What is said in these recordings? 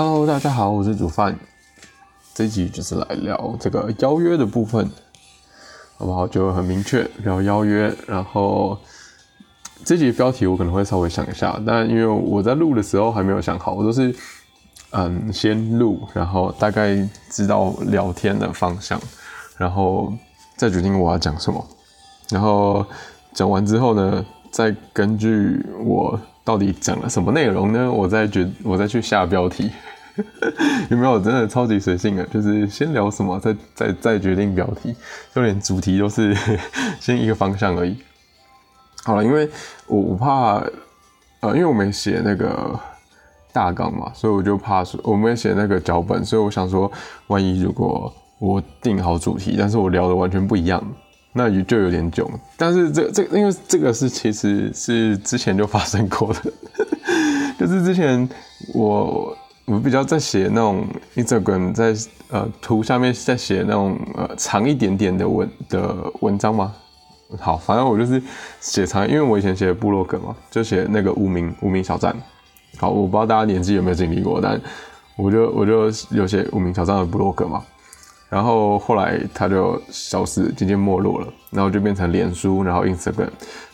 Hello，大家好，我是煮饭。这一集就是来聊这个邀约的部分，好不好？就很明确聊邀约。然后这集标题我可能会稍微想一下，但因为我在录的时候还没有想好，我都是嗯先录，然后大概知道聊天的方向，然后再决定我要讲什么。然后讲完之后呢，再根据我。到底讲了什么内容呢？我再决，我再去下标题，有没有真的超级随性啊？就是先聊什么，再再再决定标题，就连主题都是 先一个方向而已。好了，因为我我怕，呃，因为我没写那个大纲嘛，所以我就怕我没写那个脚本，所以我想说，万一如果我定好主题，但是我聊的完全不一样。那就就有点囧，但是这这因为这个是其实是之前就发生过的，就是之前我我比较在写那种 Instagram 在呃图下面在写那种呃长一点点的文的文章吗？好，反正我就是写长，因为我以前写部落格嘛，就写那个无名无名小站。好，我不知道大家年纪有没有经历过，但我就我就有写无名小站的部落格嘛。然后后来它就消失，渐渐没落了，然后就变成脸书，然后 Instagram。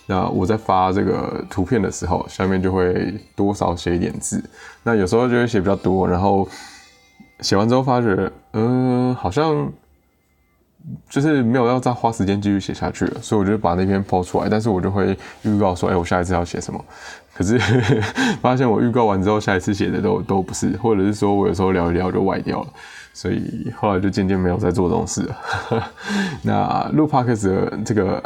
那我在发这个图片的时候，下面就会多少写一点字。那有时候就会写比较多，然后写完之后发觉，嗯，好像就是没有要再花时间继续写下去了，所以我就把那篇抛出来。但是我就会预告说，哎，我下一次要写什么。可是发现我预告完之后，下一次写的都都不是，或者是说我有时候聊一聊就歪掉了。所以后来就渐渐没有再做这种事了。那录 podcast 的这个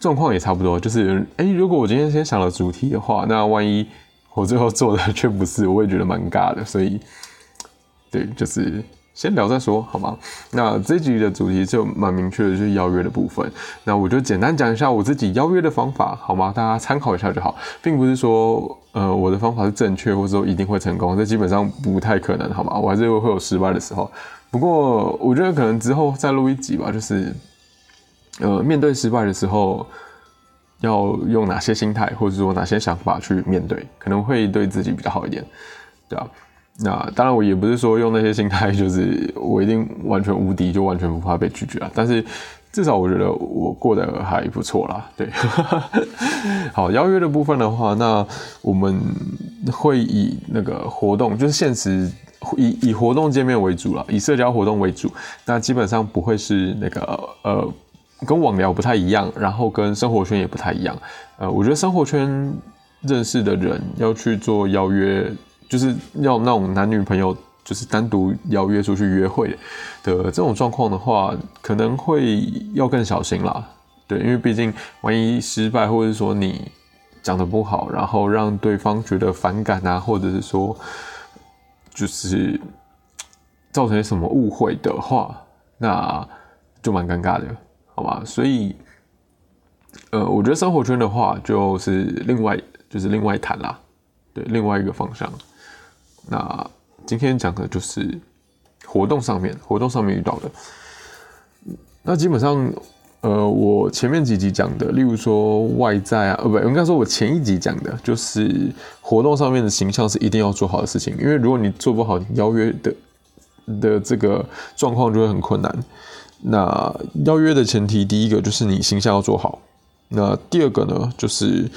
状况也差不多，就是哎，如果我今天先想了主题的话，那万一我最后做的却不是，我也觉得蛮尬的。所以，对，就是。先聊再说，好吗？那这集的主题就蛮明确的，就是邀约的部分。那我就简单讲一下我自己邀约的方法，好吗？大家参考一下就好，并不是说，呃，我的方法是正确，或者说一定会成功，这基本上不太可能，好吗？我还是会有失败的时候。不过，我觉得可能之后再录一集吧，就是，呃，面对失败的时候，要用哪些心态，或者说哪些想法去面对，可能会对自己比较好一点，对吧？那当然，我也不是说用那些心态，就是我一定完全无敌，就完全不怕被拒绝啊。但是至少我觉得我过得还不错啦。对，好，邀约的部分的话，那我们会以那个活动，就是现实以以活动见面为主了，以社交活动为主。那基本上不会是那个呃，跟网聊不太一样，然后跟生活圈也不太一样。呃，我觉得生活圈认识的人要去做邀约。就是要那种男女朋友，就是单独邀约出去约会的这种状况的话，可能会要更小心啦。对，因为毕竟万一失败，或者说你讲的不好，然后让对方觉得反感啊，或者是说就是造成什么误会的话，那就蛮尴尬的，好吧？所以，呃，我觉得生活圈的话，就是另外就是另外谈啦，对，另外一个方向。那今天讲的就是活动上面，活动上面遇到的。那基本上，呃，我前面几集讲的，例如说外在啊，呃，不，应该说我前一集讲的，就是活动上面的形象是一定要做好的事情。因为如果你做不好邀约的的这个状况，就会很困难。那邀约的前提，第一个就是你形象要做好。那第二个呢，就是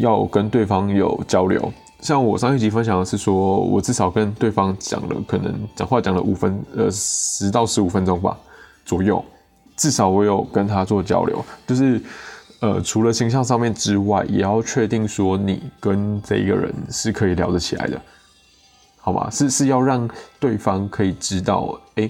要跟对方有交流。像我上一集分享的是说，我至少跟对方讲了，可能讲话讲了五分，呃，十到十五分钟吧左右，至少我有跟他做交流，就是呃，除了形象上面之外，也要确定说你跟这一个人是可以聊得起来的，好吗？是是要让对方可以知道，哎，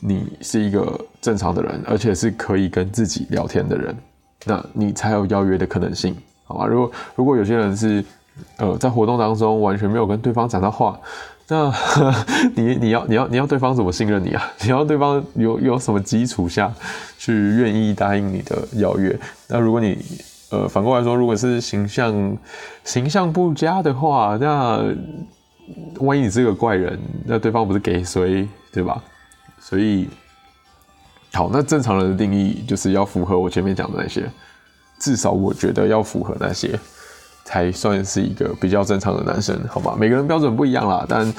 你是一个正常的人，而且是可以跟自己聊天的人，那你才有邀约的可能性，好吗？如果如果有些人是。呃，在活动当中完全没有跟对方讲到话，那 你你要你要你要对方怎么信任你啊？你要对方有有什么基础下去愿意答应你的邀约？那如果你呃反过来说，如果是形象形象不佳的话，那万一你是个怪人，那对方不是给谁对吧？所以好，那正常人的定义就是要符合我前面讲的那些，至少我觉得要符合那些。才算是一个比较正常的男生，好吧？每个人标准不一样啦，但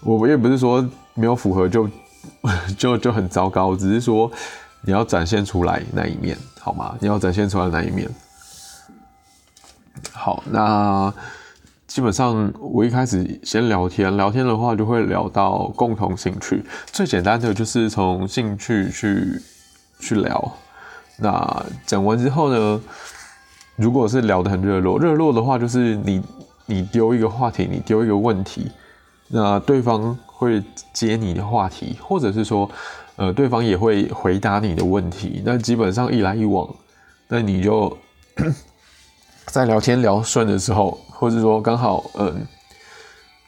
我也不是说没有符合就就就很糟糕，只是说你要展现出来那一面，好吗？你要展现出来那一面。好，那基本上我一开始先聊天，聊天的话就会聊到共同兴趣，最简单的就是从兴趣去去聊。那讲完之后呢，如果是聊得很热络，热络的话就是你你丢一个话题，你丢一个问题，那对方会接你的话题，或者是说，呃，对方也会回答你的问题，那基本上一来一往，那你就。在聊天聊顺的时候，或者说刚好嗯，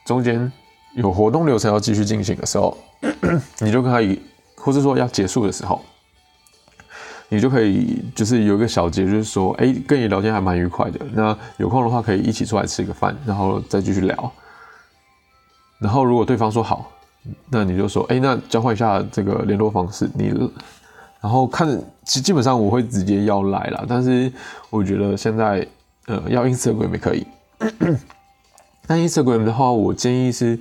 中间有活动流程要继续进行的时候，你就可以，或者说要结束的时候，你就可以就是有一个小结，就是说，哎，跟你聊天还蛮愉快的。那有空的话可以一起出来吃个饭，然后再继续聊。然后如果对方说好，那你就说，哎，那交换一下这个联络方式，你，然后看，基基本上我会直接要来了，但是我觉得现在。呃，要 Instagram 也可以，那 Instagram 的话，我建议是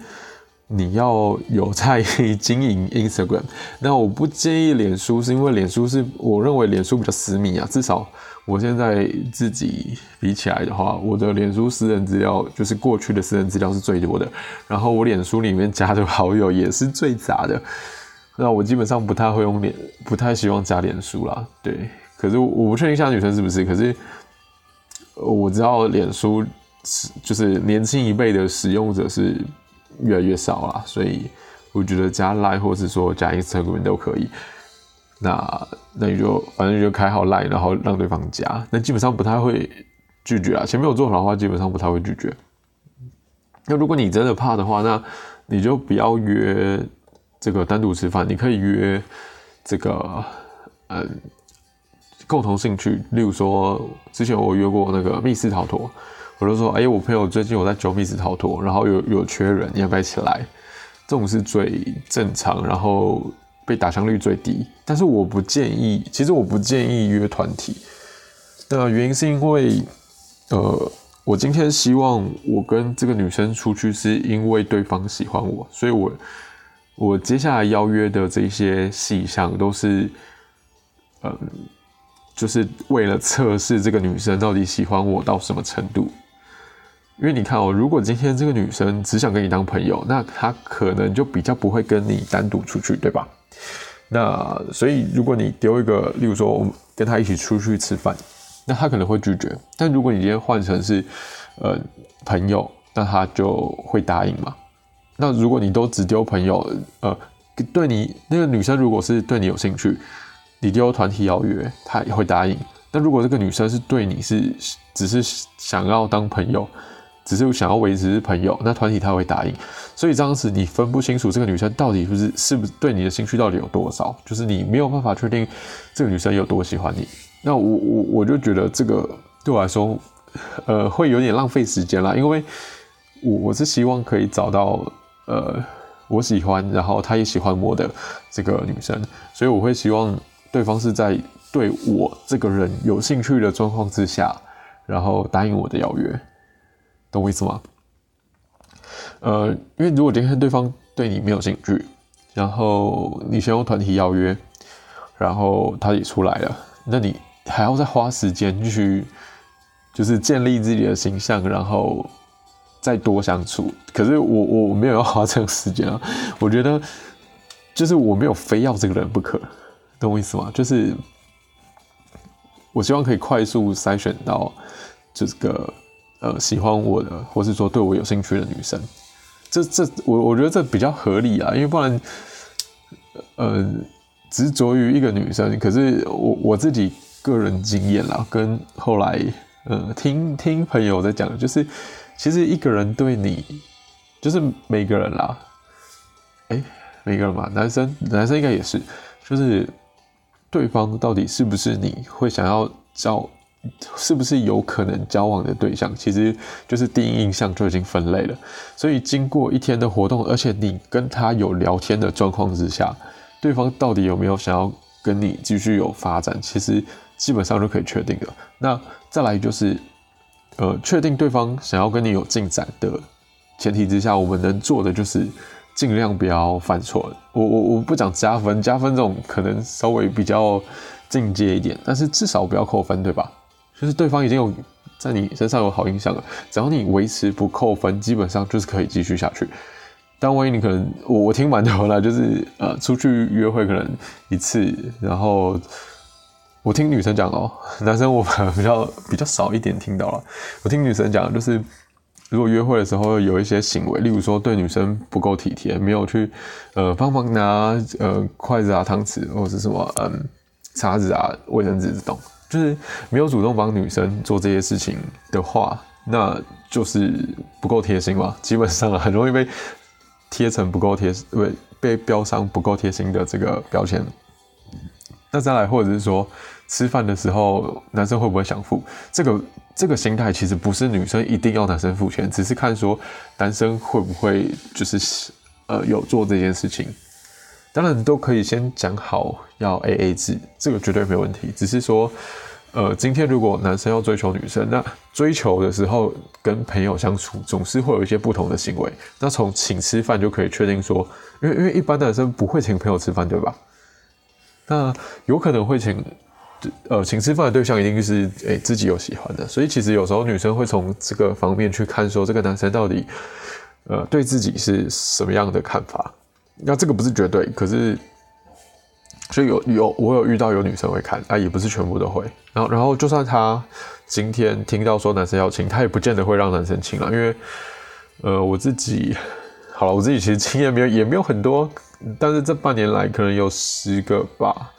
你要有在经营 Instagram。那我不建议脸书，是因为脸书是我认为脸书比较私密啊。至少我现在自己比起来的话，我的脸书私人资料就是过去的私人资料是最多的，然后我脸书里面加的好友也是最杂的。那我基本上不太会用脸，不太希望加脸书啦。对，可是我不确定现在女生是不是，可是。我知道脸书是就是年轻一辈的使用者是越来越少了，所以我觉得加 Line 或是说加 Instagram 都可以。那那你就反正就开好 Line，然后让对方加，那基本上不太会拒绝啊。前面有做好的话，基本上不太会拒绝。那如果你真的怕的话，那你就不要约这个单独吃饭，你可以约这个嗯。共同兴趣，例如说，之前我约过那个密室逃脱，我就说，哎，我朋友最近有在九密室逃脱，然后有有缺人，你要不要一起来？这种是最正常，然后被打枪率最低。但是我不建议，其实我不建议约团体。那原因是因为，呃，我今天希望我跟这个女生出去，是因为对方喜欢我，所以我我接下来邀约的这些细项都是，嗯。就是为了测试这个女生到底喜欢我到什么程度，因为你看哦，如果今天这个女生只想跟你当朋友，那她可能就比较不会跟你单独出去，对吧？那所以如果你丢一个，例如说我跟她一起出去吃饭，那她可能会拒绝。但如果你今天换成是呃朋友，那她就会答应嘛。那如果你都只丢朋友，呃，对你那个女生如果是对你有兴趣。你丢团体邀约，她也会答应。那如果这个女生是对你是只是想要当朋友，只是想要维持朋友，那团体他会答应。所以当时你分不清楚这个女生到底是不是是不是对你的兴趣到底有多少，就是你没有办法确定这个女生有多喜欢你。那我我我就觉得这个对我来说，呃，会有点浪费时间啦，因为我我是希望可以找到呃我喜欢，然后她也喜欢我的这个女生，所以我会希望。对方是在对我这个人有兴趣的状况之下，然后答应我的邀约，懂我意思吗？呃，因为如果今天对方对你没有兴趣，然后你先用团体邀约，然后他也出来了，那你还要再花时间去，就是建立自己的形象，然后再多相处。可是我我没有要花这个时间啊，我觉得就是我没有非要这个人不可。懂我意思吗？就是我希望可以快速筛选到这个呃喜欢我的，或是说对我有兴趣的女生。这这我我觉得这比较合理啊，因为不然，呃，执着于一个女生，可是我我自己个人经验啦，跟后来呃听听朋友在讲，就是其实一个人对你，就是每个人啦，哎，每个人嘛，男生男生应该也是，就是。对方到底是不是你会想要交，是不是有可能交往的对象？其实就是第一印象就已经分类了。所以经过一天的活动，而且你跟他有聊天的状况之下，对方到底有没有想要跟你继续有发展？其实基本上就可以确定了。那再来就是，呃，确定对方想要跟你有进展的前提之下，我们能做的就是尽量不要犯错。我我我不讲加分，加分这种可能稍微比较进阶一点，但是至少不要扣分，对吧？就是对方已经有在你身上有好印象了，只要你维持不扣分，基本上就是可以继续下去。但万一你可能我我听蛮多了，就是呃出去约会可能一次，然后我听女生讲哦，男生我比较比较少一点听到了。我听女生讲就是。如果约会的时候有一些行为，例如说对女生不够体贴，没有去呃帮忙拿呃筷子啊、汤匙或者什么嗯叉子啊、卫生纸这种，就是没有主动帮女生做这些事情的话，那就是不够贴心嘛。基本上很容易被贴成不够贴，被被标上不够贴心的这个标签。那再来，或者是说吃饭的时候，男生会不会想付？这个这个心态其实不是女生一定要男生付钱，只是看说男生会不会就是呃有做这件事情。当然都可以先讲好要 A A 制，这个绝对没问题。只是说，呃，今天如果男生要追求女生，那追求的时候跟朋友相处总是会有一些不同的行为。那从请吃饭就可以确定说，因为因为一般男生不会请朋友吃饭，对吧？那有可能会请，呃，请吃饭的对象一定是诶自己有喜欢的，所以其实有时候女生会从这个方面去看，说这个男生到底，呃，对自己是什么样的看法。那这个不是绝对，可是，所以有有我有遇到有女生会看，啊，也不是全部都会。然后然后就算他今天听到说男生要请，他也不见得会让男生请了，因为，呃，我自己。好了，我自己其实经验没有，也没有很多，但是这半年来可能有十个吧，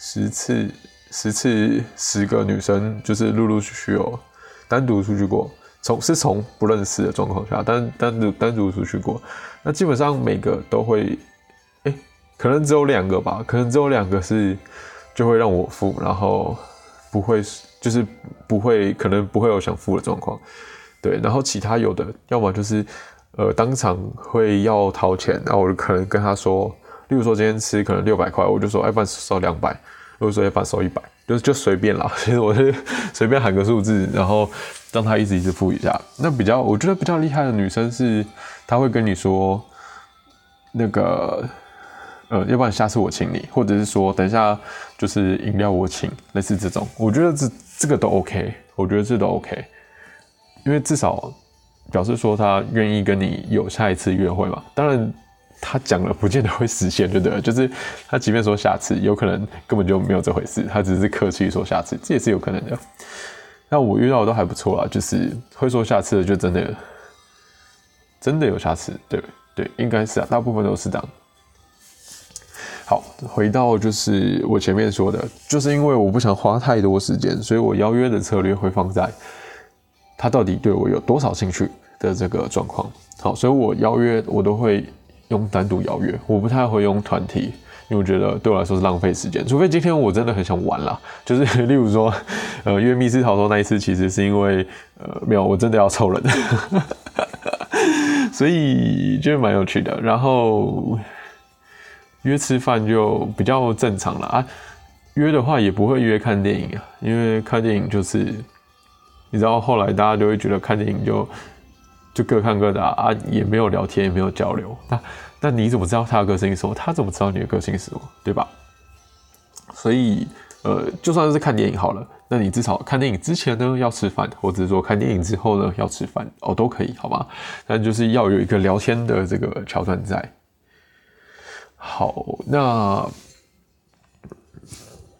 十次，十次，十个女生就是陆陆续续有单独出去过，从是从不认识的状况下单单独单独出去过，那基本上每个都会，哎，可能只有两个吧，可能只有两个是就会让我付，然后不会就是不会，可能不会有想付的状况，对，然后其他有的要么就是。呃，当场会要掏钱，然后我就可能跟他说，例如说今天吃可能六百块，我就说，哎，不收两百，如果说要不收一百，就就随便啦。其实我是随便喊个数字，然后让他一直一直付一下。那比较我觉得比较厉害的女生是，他会跟你说，那个，呃，要不然下次我请你，或者是说等一下就是饮料我请，类似这种，我觉得这这个都 OK，我觉得这都 OK，因为至少。表示说他愿意跟你有下一次约会嘛？当然，他讲了不见得会实现，对不对？就是他即便说下次，有可能根本就没有这回事，他只是客气说下次，这也是有可能的。那我遇到的都还不错啦，就是会说下次的，就真的真的有瑕疵，对对，应该是啊，大部分都是这样。好，回到就是我前面说的，就是因为我不想花太多时间，所以我邀约的策略会放在。他到底对我有多少兴趣的这个状况？好，所以我邀约我都会用单独邀约，我不太会用团体，因为我觉得对我来说是浪费时间。除非今天我真的很想玩啦，就是例如说，呃，约密室逃脱那一次，其实是因为呃没有，我真的要凑人，所以就蛮有趣的。然后约吃饭就比较正常了啊，约的话也不会约看电影啊，因为看电影就是。你知道后来大家就会觉得看电影就就各看各的啊，也没有聊天，也没有交流。那那你怎么知道他的个性是什么？他怎么知道你的个性是什么？对吧？所以呃，就算是看电影好了，那你至少看电影之前呢要吃饭，或者说看电影之后呢要吃饭哦，都可以，好吗？但就是要有一个聊天的这个桥段在。好，那。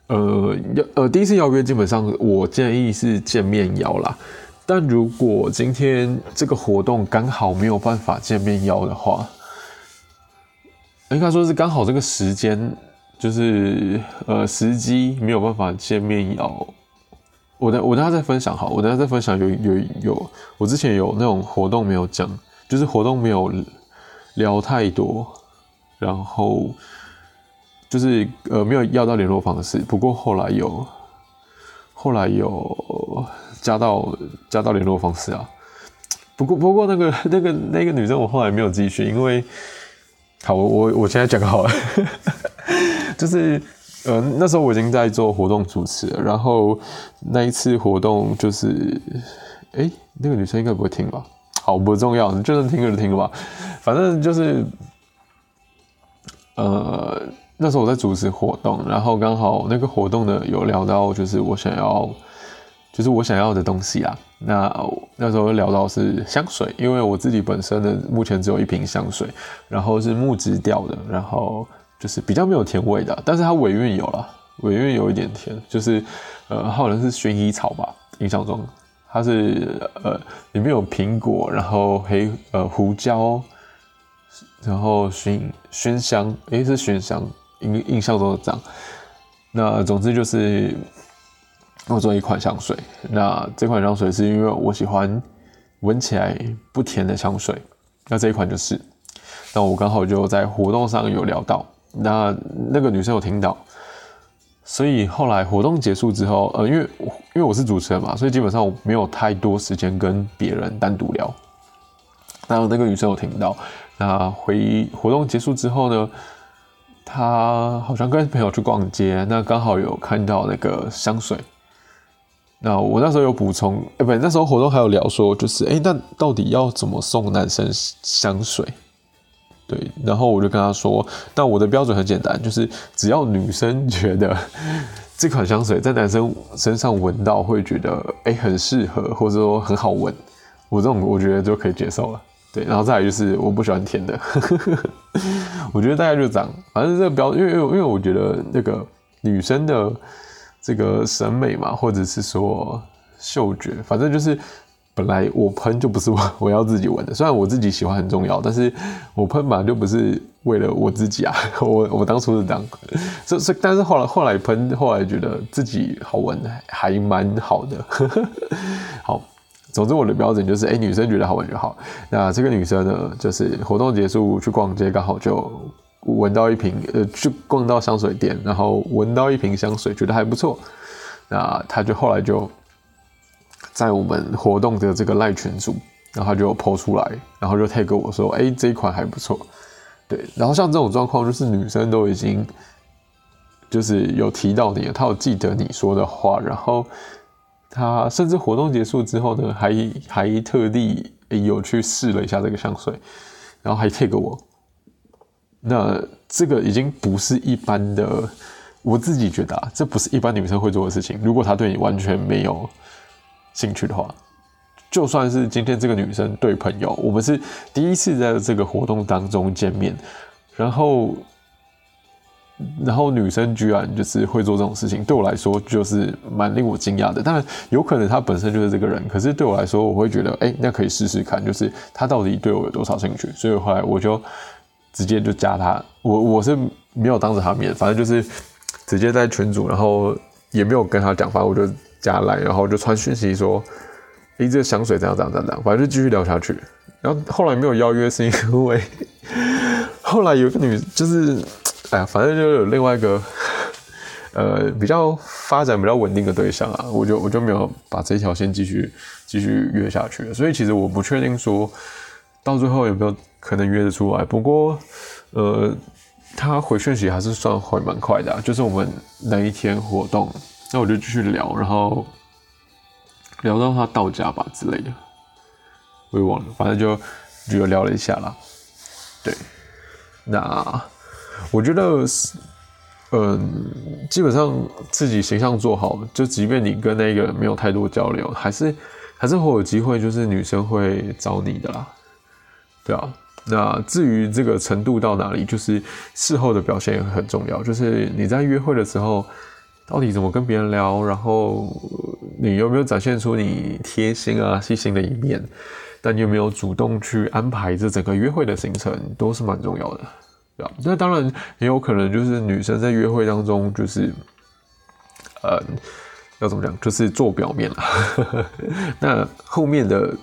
呃，要呃第一次邀约，基本上我建议是见面邀啦。但如果今天这个活动刚好没有办法见面邀的话，应该说是刚好这个时间就是呃时机没有办法见面邀。我等我等下再分享好，我等下再分享有有有我之前有那种活动没有讲，就是活动没有聊太多，然后。就是呃没有要到联络方式，不过后来有，后来有加到加到联络方式啊。不过不过那个那个那个女生我后来没有继续，因为好我我我现在讲好了，就是呃那时候我已经在做活动主持了，然后那一次活动就是哎那个女生应该不会听吧？好不重要，就算听就听吧，反正就是。呃，那时候我在主持活动，然后刚好那个活动呢有聊到，就是我想要，就是我想要的东西啊。那那时候聊到是香水，因为我自己本身的目前只有一瓶香水，然后是木质调的，然后就是比较没有甜味的，但是它尾韵有了，尾韵有一点甜，就是呃，好像是薰衣草吧，印象中它是呃里面有苹果，然后黑呃胡椒。然后熏熏香，诶，是熏香，印印象中的这样。那总之就是我做一款香水。那这款香水是因为我喜欢闻起来不甜的香水。那这一款就是。那我刚好就在活动上有聊到，那那个女生有听到，所以后来活动结束之后，呃，因为因为我是主持人嘛，所以基本上我没有太多时间跟别人单独聊。然后那个女生有听到。那回活动结束之后呢，她好像跟朋友去逛街，那刚好有看到那个香水。那我那时候有补充，哎，不，那时候活动还有聊说，就是哎，那到底要怎么送男生香水？对，然后我就跟他说，那我的标准很简单，就是只要女生觉得这款香水在男生身上闻到会觉得哎很适合，或者说很好闻，我这种我觉得就可以接受了。对，然后再来就是我不喜欢甜的，我觉得大概就这样。反正这个标，因为因为因为我觉得那个女生的这个审美嘛，或者是说嗅觉，反正就是本来我喷就不是我我要自己闻的。虽然我自己喜欢很重要，但是我喷嘛就不是为了我自己啊。我我当初是这样，这这但是后来后来喷，后来觉得自己好闻，还蛮好的。好。总之，我的标准就是，哎，女生觉得好闻就好。那这个女生呢，就是活动结束去逛街，刚好就闻到一瓶，呃，去逛到香水店，然后闻到一瓶香水，觉得还不错。那她就后来就在我们活动的这个赖群组，然后就抛出来，然后就 tag 我说，哎，这一款还不错。对，然后像这种状况，就是女生都已经就是有提到你，她有记得你说的话，然后。他甚至活动结束之后呢，还还特地有去试了一下这个香水，然后还 take 我。那这个已经不是一般的，我自己觉得啊，这不是一般女生会做的事情。如果她对你完全没有兴趣的话，就算是今天这个女生对朋友，我们是第一次在这个活动当中见面，然后。然后女生居然就是会做这种事情，对我来说就是蛮令我惊讶的。当然有可能她本身就是这个人，可是对我来说，我会觉得，哎，那可以试试看，就是她到底对我有多少兴趣。所以后来我就直接就加她，我我是没有当着她面，反正就是直接在群组，然后也没有跟她讲，反正我就加来，然后就传讯息说，哎，这个香水怎样怎样怎样，反正就继续聊下去。然后后来没有邀约，是因为 后来有个女就是。哎呀，反正就有另外一个，呃，比较发展比较稳定的对象啊，我就我就没有把这条线继续继续约下去。所以其实我不确定说到最后有没有可能约得出来。不过，呃，他回讯息还是算回蛮快的，就是我们那一天活动，那我就继续聊，然后聊到他到家吧之类的，我也忘了，反正就就聊了一下啦。对，那。我觉得，嗯，基本上自己形象做好，就即便你跟那个人没有太多交流，还是还是会有机会，就是女生会找你的啦，对啊。那至于这个程度到哪里，就是事后的表现也很重要。就是你在约会的时候，到底怎么跟别人聊，然后你有没有展现出你贴心啊、细心的一面，但你有没有主动去安排这整个约会的行程，都是蛮重要的。对吧那当然也有可能，就是女生在约会当中，就是，呃，要怎么讲，就是做表面了。那后面的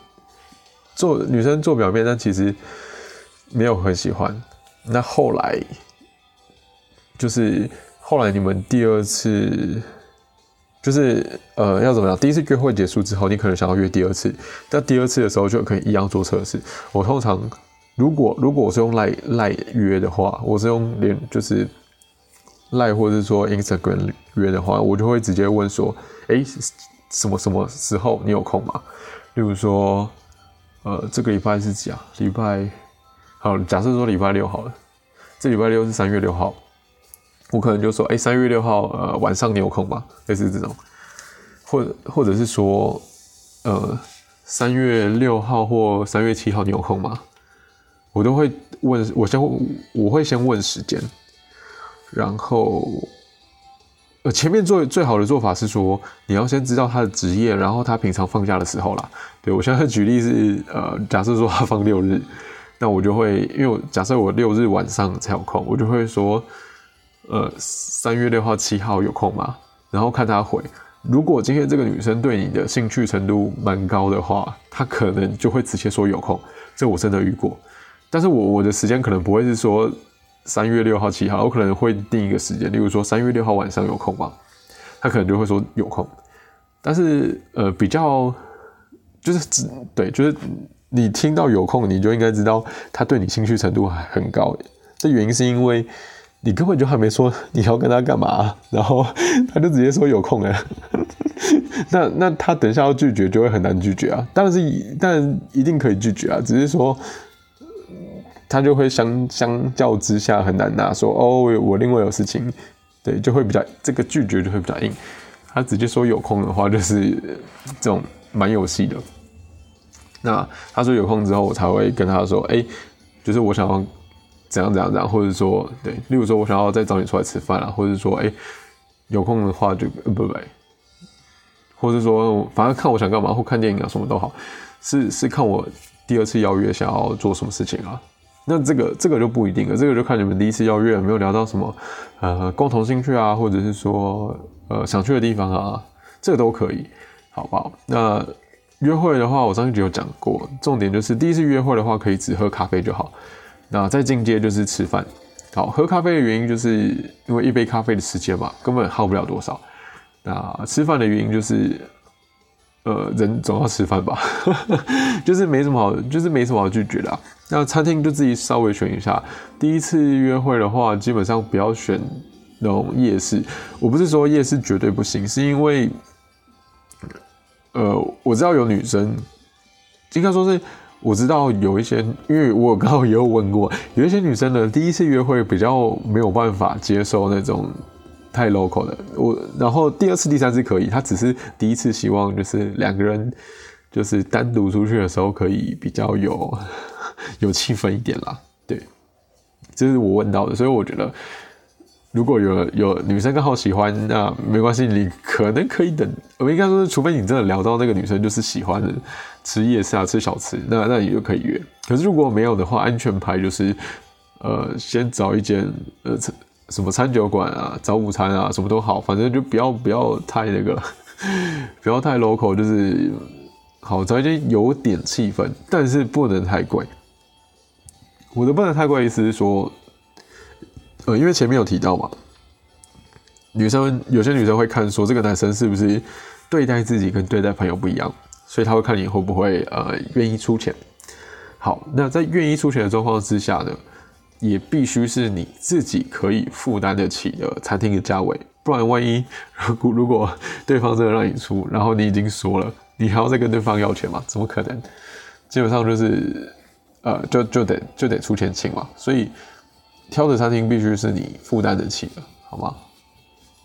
做女生做表面，但其实没有很喜欢。那后来就是后来你们第二次，就是呃，要怎么样？第一次约会结束之后，你可能想要约第二次，但第二次的时候就可以一样做测试。我通常。如果如果我是用赖赖约的话，我是用连就是赖或者是说 Instagram 约的话，我就会直接问说，哎，什么什么时候你有空吗？例如说，呃，这个礼拜是几啊？礼拜好，假设说礼拜六好了，这礼拜六是三月六号，我可能就说，哎，三月六号呃晚上你有空吗？类似这种，或者或者是说，呃，三月六号或三月七号你有空吗？我都会问，我先我会先问时间，然后。呃，前面做最好的做法是说，你要先知道他的职业，然后他平常放假的时候啦。对我现在举例是，呃，假设说他放六日，那我就会，因为假设我六日晚上才有空，我就会说，呃，三月六号、七号有空吗？然后看他回。如果今天这个女生对你的兴趣程度蛮高的话，她可能就会直接说有空。这我真的遇过，但是我我的时间可能不会是说。三月六号、七号，我可能会定一个时间，例如说三月六号晚上有空吗？她可能就会说有空，但是呃，比较就是只对，就是你听到有空，你就应该知道她对你兴趣程度还很高。这原因是因为你根本就还没说你要跟他干嘛，然后他就直接说有空了，那那他等一下要拒绝就会很难拒绝啊。当然是，但一定可以拒绝啊，只是说。他就会相相较之下很难拿，说哦，我另外有事情，对，就会比较这个拒绝就会比较硬。他直接说有空的话，就是这种蛮有戏的。那他说有空之后，我才会跟他说，哎，就是我想要怎样怎样怎样，或者说对，例如说我想要再找你出来吃饭啊，或者说哎，有空的话就不不不，或者说反正看我想干嘛，或看电影啊，什么都好，是是看我第二次邀约想要做什么事情啊。那这个这个就不一定了，这个就看你们第一次邀约有没有聊到什么，呃，共同兴趣啊，或者是说呃想去的地方啊，这个都可以，好不好？那约会的话，我上一集有讲过，重点就是第一次约会的话，可以只喝咖啡就好。那再进阶就是吃饭。好，喝咖啡的原因就是因为一杯咖啡的时间嘛，根本耗不了多少。那吃饭的原因就是。呃，人总要吃饭吧，就是没什么好，就是没什么好拒绝的。那餐厅就自己稍微选一下。第一次约会的话，基本上不要选那种夜市。我不是说夜市绝对不行，是因为，呃，我知道有女生，应该说是我知道有一些，因为我刚好也有问过，有一些女生呢，第一次约会比较没有办法接受那种。太 local 的，我然后第二次、第三次可以，她只是第一次希望就是两个人就是单独出去的时候可以比较有 有气氛一点啦，对，这是我问到的，所以我觉得如果有有女生刚好喜欢，那没关系，你可能可以等，我们应该说，除非你真的聊到那个女生就是喜欢的吃夜市啊、吃小吃，那 那你就可以约。可是如果没有的话，安全牌就是呃，先找一间呃。什么餐酒馆啊，找午餐啊，什么都好，反正就不要不要太那个，不要太 local，就是好找一间有点气氛，但是不能太贵。我的不能太贵意思是说，呃，因为前面有提到嘛，女生有些女生会看说这个男生是不是对待自己跟对待朋友不一样，所以他会看你会不会呃愿意出钱。好，那在愿意出钱的状况之下呢？也必须是你自己可以负担得起的餐厅的价位，不然万一如果如果对方真的让你出，然后你已经说了，你还要再跟对方要钱吗？怎么可能？基本上就是呃，就就得就得出钱请嘛。所以挑的餐厅必须是你负担得起的，好吗？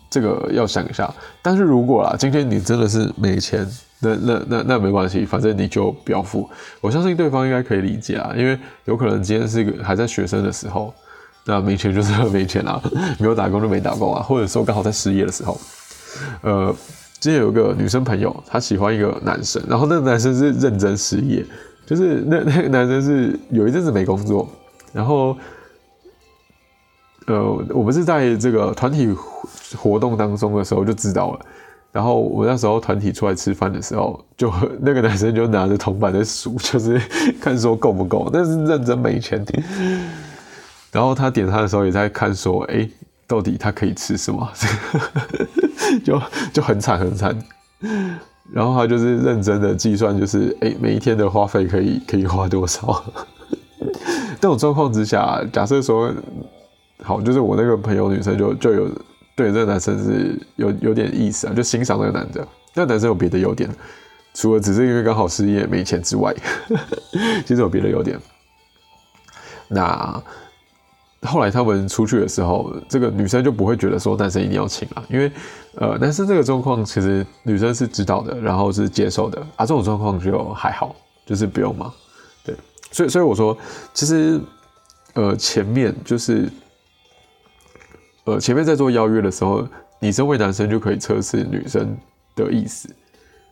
这个要想一下。但是如果啦，今天你真的是没钱。那那那那没关系，反正你就不要付。我相信对方应该可以理解啊，因为有可能今天是一个还在学生的时候，那没钱就是没钱啊，没有打工就没打工啊，或者说刚好在失业的时候。呃，今天有一个女生朋友，她喜欢一个男生，然后那个男生是认真失业，就是那那个男生是有一阵子没工作，然后，呃，我们是在这个团体活动当中的时候就知道了。然后我那时候团体出来吃饭的时候，就那个男生就拿着铜板在数，就是看说够不够，但是认真没钱。然后他点餐的时候也在看说，哎，到底他可以吃什么？就就很惨很惨。然后他就是认真的计算，就是哎，每一天的花费可以可以花多少？这种状况之下，假设说好，就是我那个朋友女生就就有。对这个男生是有有点意思啊，就欣赏那个男的。那男生有别的优点，除了只是因为刚好失业没钱之外，其实有别的优点。那后来他们出去的时候，这个女生就不会觉得说男生一定要请了，因为呃，男生这个状况其实女生是知道的，然后是接受的啊，这种状况就还好，就是不用嘛，对，所以所以我说，其实呃前面就是呃前面在做邀约的时候，你身为男生就可以测试女生的意思。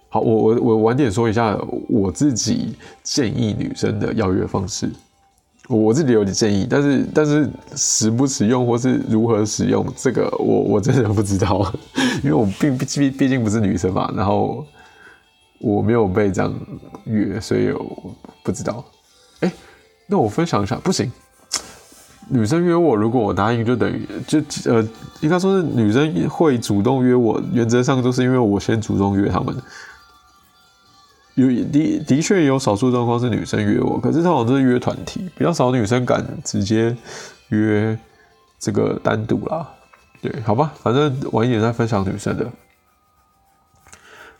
好，我我我晚点说一下我自己建议女生的邀约方式。我自己有点建议，但是但是使不使用或是如何使用，这个我我真的不知道，因为我并毕毕竟不是女生嘛，然后我没有被这样约，所以我不知道。哎，那我分享一下，不行，女生约我，如果我答应，就等于就呃，应该说是女生会主动约我，原则上都是因为我先主动约他们。有的的确有少数状况是女生约我，可是通常都是约团体，比较少女生敢直接约这个单独啦。对，好吧，反正晚一点再分享女生的。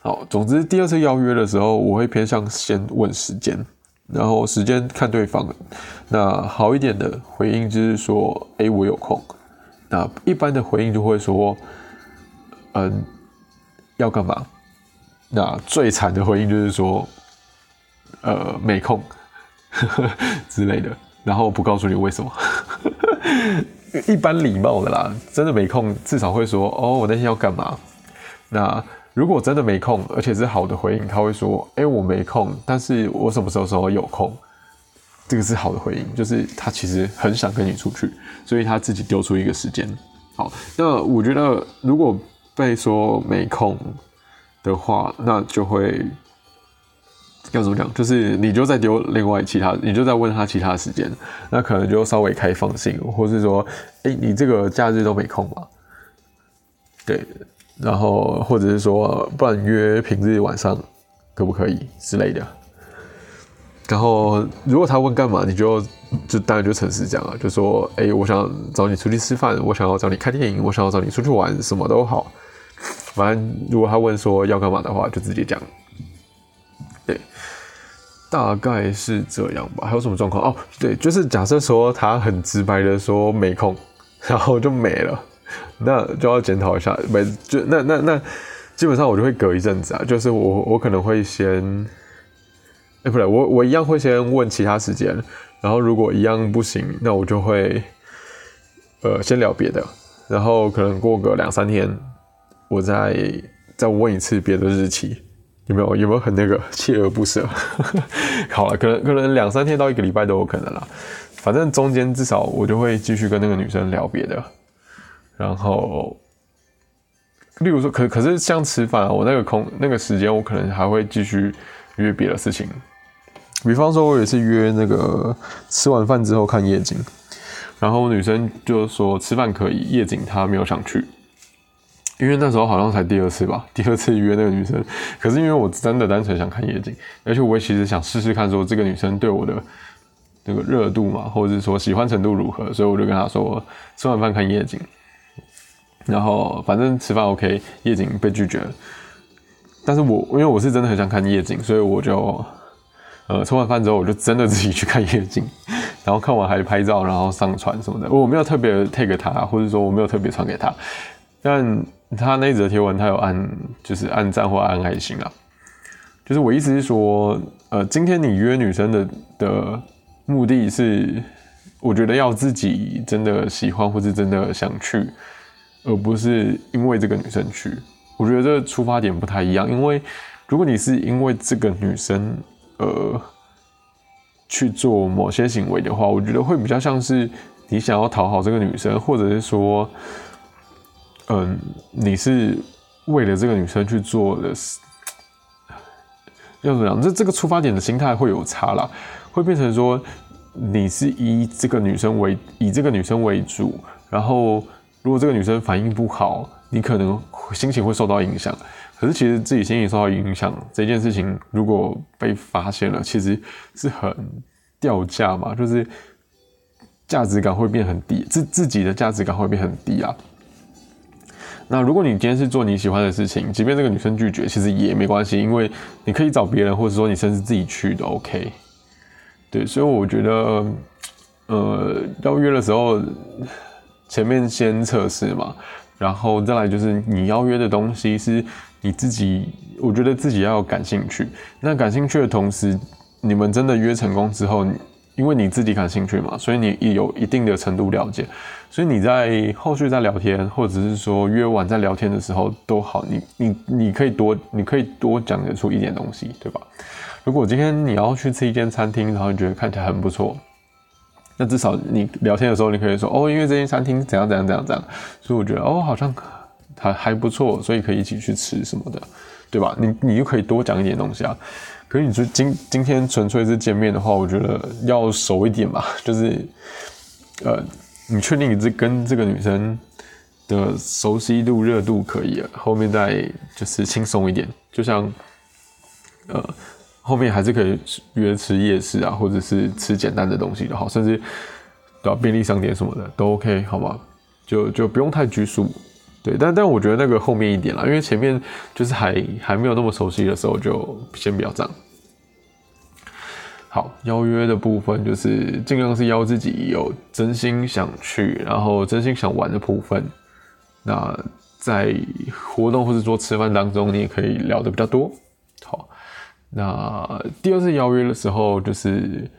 好，总之第二次邀约的时候，我会偏向先问时间，然后时间看对方。那好一点的回应就是说，哎，我有空。那一般的回应就会说，嗯，要干嘛？那最惨的回应就是说，呃，没空 之类的，然后不告诉你为什么。一般礼貌的啦，真的没空，至少会说哦，我那天要干嘛。那如果真的没空，而且是好的回应，他会说，哎，我没空，但是我什么时候时候有空？这个是好的回应，就是他其实很想跟你出去，所以他自己丢出一个时间。好，那我觉得如果被说没空。的话，那就会要怎么讲？就是你就再丢另外其他，你就再问他其他时间，那可能就稍微开放性，或是说，哎，你这个假日都没空吗？对，然后或者是说，不然约平日晚上可不可以之类的。然后如果他问干嘛，你就就当然就诚实讲啊，就说，哎，我想找你出去吃饭，我想要找你看电影，我想要找你出去玩，什么都好。反正如果他问说要干嘛的话，就直接讲。对，大概是这样吧。还有什么状况？哦，对，就是假设说他很直白的说没空，然后就没了，那就要检讨一下。没，就那那那，基本上我就会隔一阵子啊。就是我我可能会先，哎，不对，我我一样会先问其他时间，然后如果一样不行，那我就会呃先聊别的，然后可能过个两三天。我再再问一次别的日期，有没有有没有很那个 锲而不舍？好了，可能可能两三天到一个礼拜都有可能啦。反正中间至少我就会继续跟那个女生聊别的。然后，例如说，可可是像吃饭，我那个空那个时间，我可能还会继续约别的事情。比方说，我也是约那个吃完饭之后看夜景，然后女生就说吃饭可以，夜景她没有想去。因为那时候好像才第二次吧，第二次约那个女生，可是因为我真的单纯想看夜景，而且我其实想试试看说这个女生对我的那个热度嘛，或者是说喜欢程度如何，所以我就跟她说吃完饭看夜景，然后反正吃饭 OK，夜景被拒绝了，但是我因为我是真的很想看夜景，所以我就呃吃完饭之后我就真的自己去看夜景，然后看完还拍照，然后上传什么的，我没有特别 take 她，或者说我没有特别传给她，但。他那则贴文，他有按就是按赞或按爱心啊，就是我意思是说，呃，今天你约女生的的目的是，我觉得要自己真的喜欢或是真的想去，而不是因为这个女生去。我觉得这个出发点不太一样，因为如果你是因为这个女生呃去做某些行为的话，我觉得会比较像是你想要讨好这个女生，或者是说。嗯，你是为了这个女生去做的，要怎么样？这这个出发点的心态会有差啦，会变成说你是以这个女生为以这个女生为主，然后如果这个女生反应不好，你可能心情会受到影响。可是其实自己心情受到影响这件事情，如果被发现了，其实是很掉价嘛，就是价值感会变很低，自自己的价值感会变很低啊。那如果你今天是做你喜欢的事情，即便这个女生拒绝，其实也没关系，因为你可以找别人，或者说你甚至自己去都 OK。对，所以我觉得呃邀约的时候，前面先测试嘛，然后再来就是你邀约的东西是你自己，我觉得自己要有感兴趣。那感兴趣的同时，你们真的约成功之后，因为你自己感兴趣嘛，所以你也有一定的程度了解，所以你在后续在聊天，或者是说约完在聊天的时候都好，你你你可以多你可以多讲得出一点东西，对吧？如果今天你要去吃一间餐厅，然后你觉得看起来很不错，那至少你聊天的时候你可以说哦，因为这间餐厅怎样怎样怎样怎样，所以我觉得哦好像还还不错，所以可以一起去吃什么的，对吧？你你就可以多讲一点东西啊。可是你说今今天纯粹是见面的话，我觉得要熟一点吧，就是呃，你确定你这跟这个女生的熟悉度、热度可以，后面再就是轻松一点，就像呃。后面还是可以约吃夜市啊，或者是吃简单的东西就好，甚至到便利商店什么的都 OK，好吗？就就不用太拘束，对。但但我觉得那个后面一点啦，因为前面就是还还没有那么熟悉的时候，就先不要这样。好，邀约的部分就是尽量是邀自己有真心想去，然后真心想玩的部分。那在活动或者说吃饭当中，你也可以聊的比较多。好。那第二次邀约的时候，就是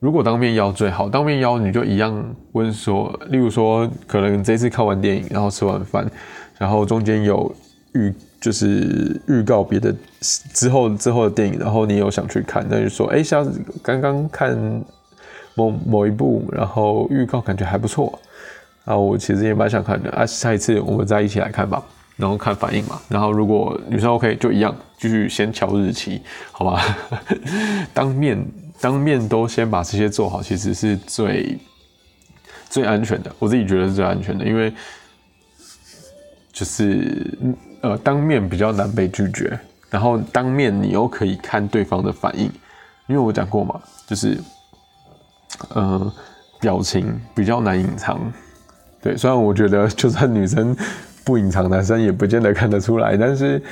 如果当面邀最好，当面邀你就一样问说，例如说可能这次看完电影，然后吃完饭，然后中间有预就是预告别的之后之后的电影，然后你有想去看，那就说，哎，下次刚刚看某某一部，然后预告感觉还不错，啊，我其实也蛮想看的，啊，下一次我们再一起来看吧。然后看反应嘛，然后如果女生 OK 就一样，继续先敲日期，好吧？当面当面都先把这些做好，其实是最最安全的。我自己觉得是最安全的，因为就是呃当面比较难被拒绝，然后当面你又可以看对方的反应，因为我讲过嘛，就是呃表情比较难隐藏。对，虽然我觉得就算女生。不隐藏，男生也不见得看得出来，但是，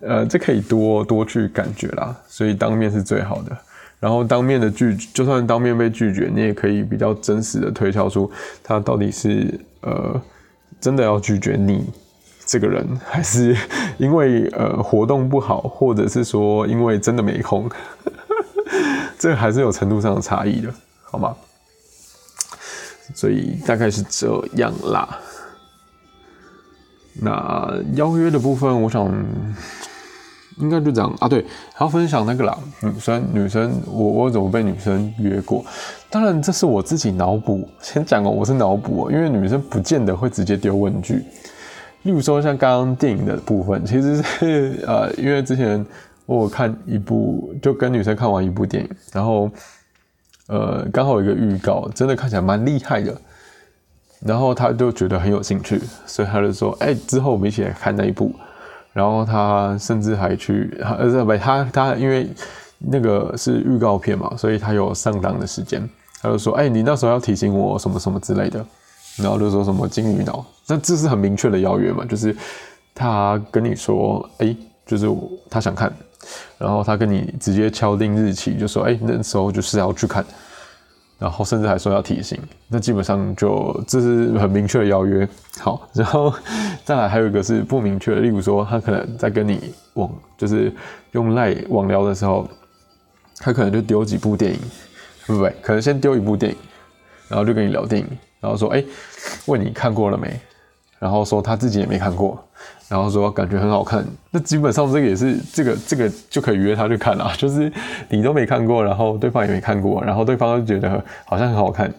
呃，这可以多多去感觉啦，所以当面是最好的。然后当面的拒，就算当面被拒绝，你也可以比较真实的推敲出他到底是呃真的要拒绝你这个人，还是 因为呃活动不好，或者是说因为真的没空，这还是有程度上的差异的，好吗？所以大概是这样啦。那邀约的部分，我想应该就这样啊。对，还要分享那个啦。女生，女生，我我怎么被女生约过？当然，这是我自己脑补。先讲哦，我是脑补哦，因为女生不见得会直接丢问句。例如说，像刚刚电影的部分，其实是 呃，因为之前我看一部，就跟女生看完一部电影，然后呃，刚好有一个预告，真的看起来蛮厉害的。然后他就觉得很有兴趣，所以他就说：“哎，之后我们一起来看那一部。”然后他甚至还去，呃，不，他他因为那个是预告片嘛，所以他有上档的时间。他就说：“哎，你那时候要提醒我什么什么之类的。”然后就说什么金鱼脑，那这是很明确的邀约嘛，就是他跟你说：“哎，就是他想看。”然后他跟你直接敲定日期，就说：“哎，那时候就是要去看。”然后甚至还说要提醒，那基本上就这是很明确的邀约。好，然后 再来还有一个是不明确的，例如说他可能在跟你网，就是用赖网聊的时候，他可能就丢几部电影，对不不，可能先丢一部电影，然后就跟你聊电影，然后说，哎，问你看过了没？然后说他自己也没看过。然后说感觉很好看，那基本上这个也是这个这个就可以约他去看了，就是你都没看过，然后对方也没看过，然后对方就觉得好像很好看。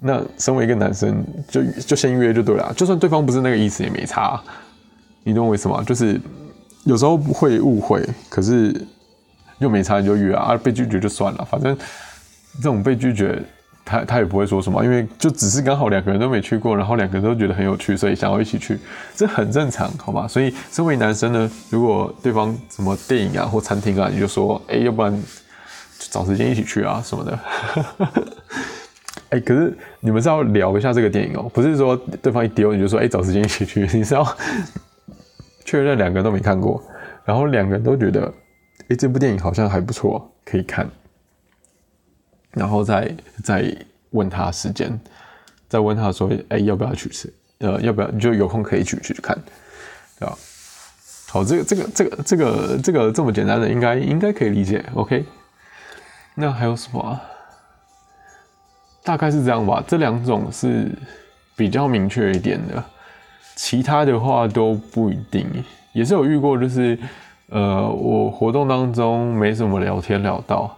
那身为一个男生，就就先约就对了，就算对方不是那个意思也没差。你懂我意思吗？就是有时候会误会，可是又没差你就约啊，被拒绝就算了，反正这种被拒绝。他他也不会说什么，因为就只是刚好两个人都没去过，然后两个人都觉得很有趣，所以想要一起去，这很正常，好吧？所以身为男生呢，如果对方什么电影啊或餐厅啊，你就说，哎，要不然找时间一起去啊什么的。哎，可是你们是要聊一下这个电影哦，不是说对方一丢你就说，哎，找时间一起去，你是要确认两个人都没看过，然后两个人都觉得，哎，这部电影好像还不错，可以看。然后再再问他时间，再问他说，哎，要不要去吃？呃，要不要？你就有空可以去去看，对吧？好，这个这个这个这个这个这么简单的，应该应该可以理解。OK，那还有什么？大概是这样吧。这两种是比较明确一点的，其他的话都不一定。也是有遇过，就是呃，我活动当中没什么聊天聊到，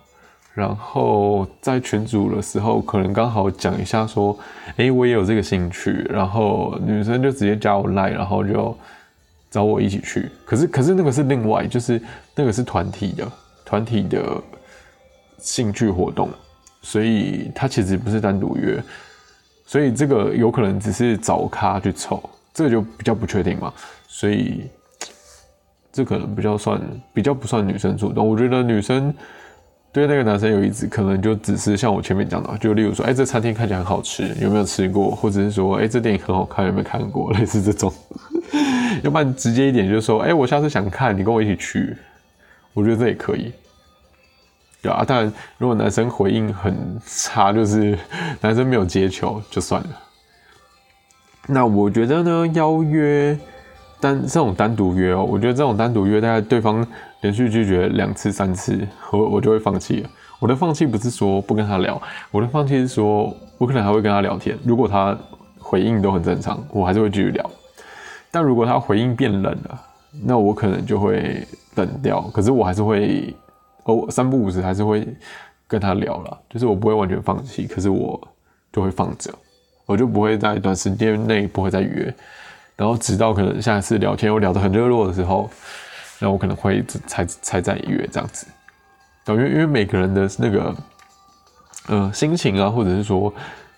然后在群组的时候，可能刚好讲一下说，哎，我也有这个兴趣，然后女生就直接加我赖，然后就。找我一起去，可是可是那个是另外，就是那个是团体的团体的兴趣活动，所以他其实不是单独约，所以这个有可能只是找咖去凑，这个就比较不确定嘛，所以这可能比较算比较不算女生主动，我觉得女生对那个男生有意思，可能就只是像我前面讲的，就例如说，哎，这餐厅看起来很好吃，有没有吃过？或者是说，哎，这电影很好看，有没有看过？类似这种。要不然直接一点，就是说，哎，我下次想看，你跟我一起去，我觉得这也可以，对啊。当然，如果男生回应很差，就是 男生没有接球，就算了。那我觉得呢，邀约单这种单独约哦，我觉得这种单独约，大概对方连续拒绝两次、三次，我我就会放弃了。我的放弃不是说不跟他聊，我的放弃是说，我可能还会跟他聊天。如果他回应都很正常，我还是会继续聊。但如果他回应变冷了，那我可能就会冷掉。可是我还是会，哦，三不五时还是会跟他聊了，就是我不会完全放弃，可是我就会放着，我就不会在短时间内不会再约，然后直到可能下一次聊天我聊得很热络的时候，那我可能会才才再约这样子。因为因为每个人的那个呃心情啊，或者是说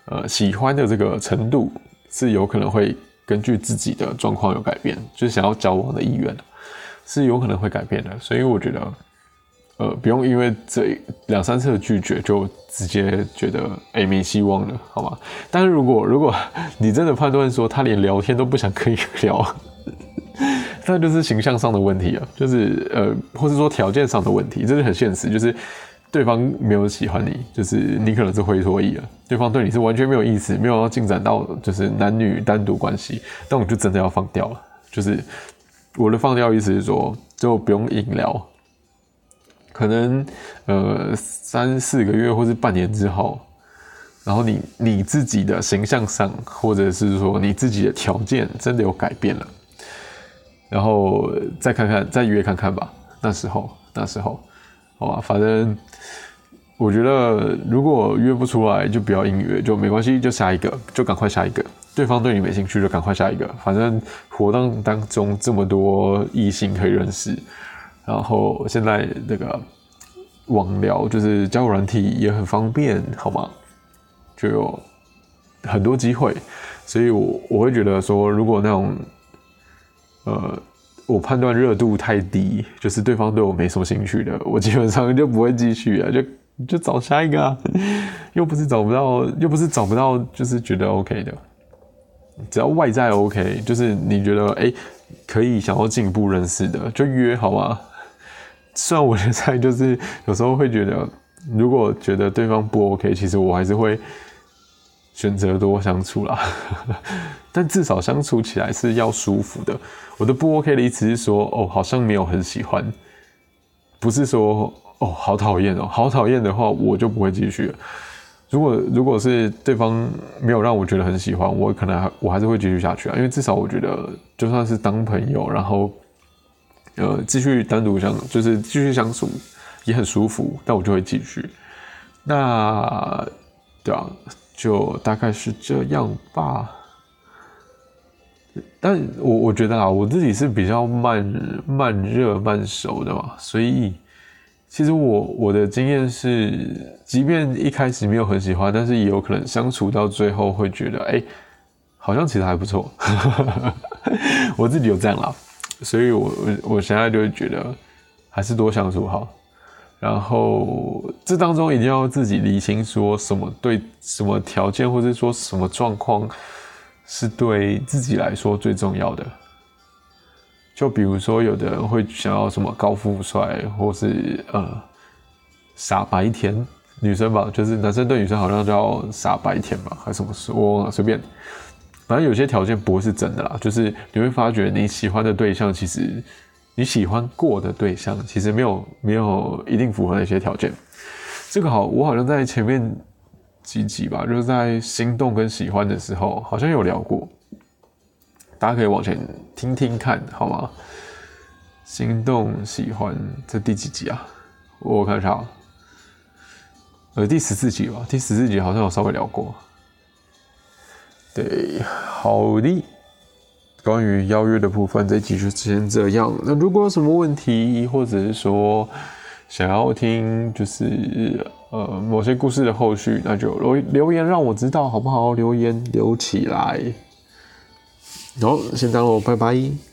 呃喜欢的这个程度是有可能会。根据自己的状况有改变，就是想要交往的意愿是有可能会改变的。所以我觉得，呃，不用因为这两三次的拒绝就直接觉得哎没希望了，好吗？但是如果如果 你真的判断说他连聊天都不想跟你聊，那就是形象上的问题了，就是呃，或是说条件上的问题，这是很现实，就是。对方没有喜欢你，就是你可能是会脱意了。对方对你是完全没有意思，没有要进展到就是男女单独关系，但我就真的要放掉了。就是我的放掉意思是说，就不用硬聊。可能呃三四个月或是半年之后，然后你你自己的形象上，或者是说你自己的条件真的有改变了，然后再看看再约看看吧。那时候那时候。好吧，反正我觉得如果约不出来，就不要硬约，就没关系，就下一个，就赶快下一个。对方对你没兴趣，就赶快下一个。反正活动当中这么多异性可以认识，然后现在那个网聊就是交友软体也很方便，好吗？就有很多机会，所以我我会觉得说，如果那种呃。我判断热度太低，就是对方对我没什么兴趣的，我基本上就不会继续啊，就就找下一个啊，又不是找不到，又不是找不到，就是觉得 OK 的，只要外在 OK，就是你觉得哎可以想要进一步认识的，就约好吗？虽然我现在就是有时候会觉得，如果觉得对方不 OK，其实我还是会。选择多相处啦，但至少相处起来是要舒服的。我的不 OK 的意思是说，哦，好像没有很喜欢，不是说哦好讨厌哦，好讨厌的话我就不会继续。如果如果是对方没有让我觉得很喜欢，我可能我还是会继续下去啊，因为至少我觉得就算是当朋友，然后呃继续单独相就是继续相处也很舒服，但我就会继续。那对啊。就大概是这样吧，但我我觉得啊，我自己是比较慢慢热慢熟的嘛，所以其实我我的经验是，即便一开始没有很喜欢，但是也有可能相处到最后会觉得，哎，好像其实还不错，我自己有这样啦，所以我我我现在就会觉得，还是多相处好。然后这当中一定要自己理清，说什么对什么条件，或者说什么状况是对自己来说最重要的。就比如说，有的人会想要什么高富帅，或是呃傻白甜，女生吧，就是男生对女生好像叫傻白甜吧，还是什么事，我忘了，随便。反正有些条件不会是真的啦，就是你会发觉你喜欢的对象，其实你喜欢过的对象，其实没有没有一定符合那些条件。这个好，我好像在前面几集吧，就是在心动跟喜欢的时候，好像有聊过，大家可以往前听听看好吗？心动喜欢这第几集啊？我看一下。呃，第十四集吧，第十四集好像有稍微聊过。对，好的。关于邀约的部分，这集就先这样。那如果有什么问题，或者是说想要听，就是呃某些故事的后续，那就留留言让我知道，好不好？留言留起来。好，先这样喽，拜拜。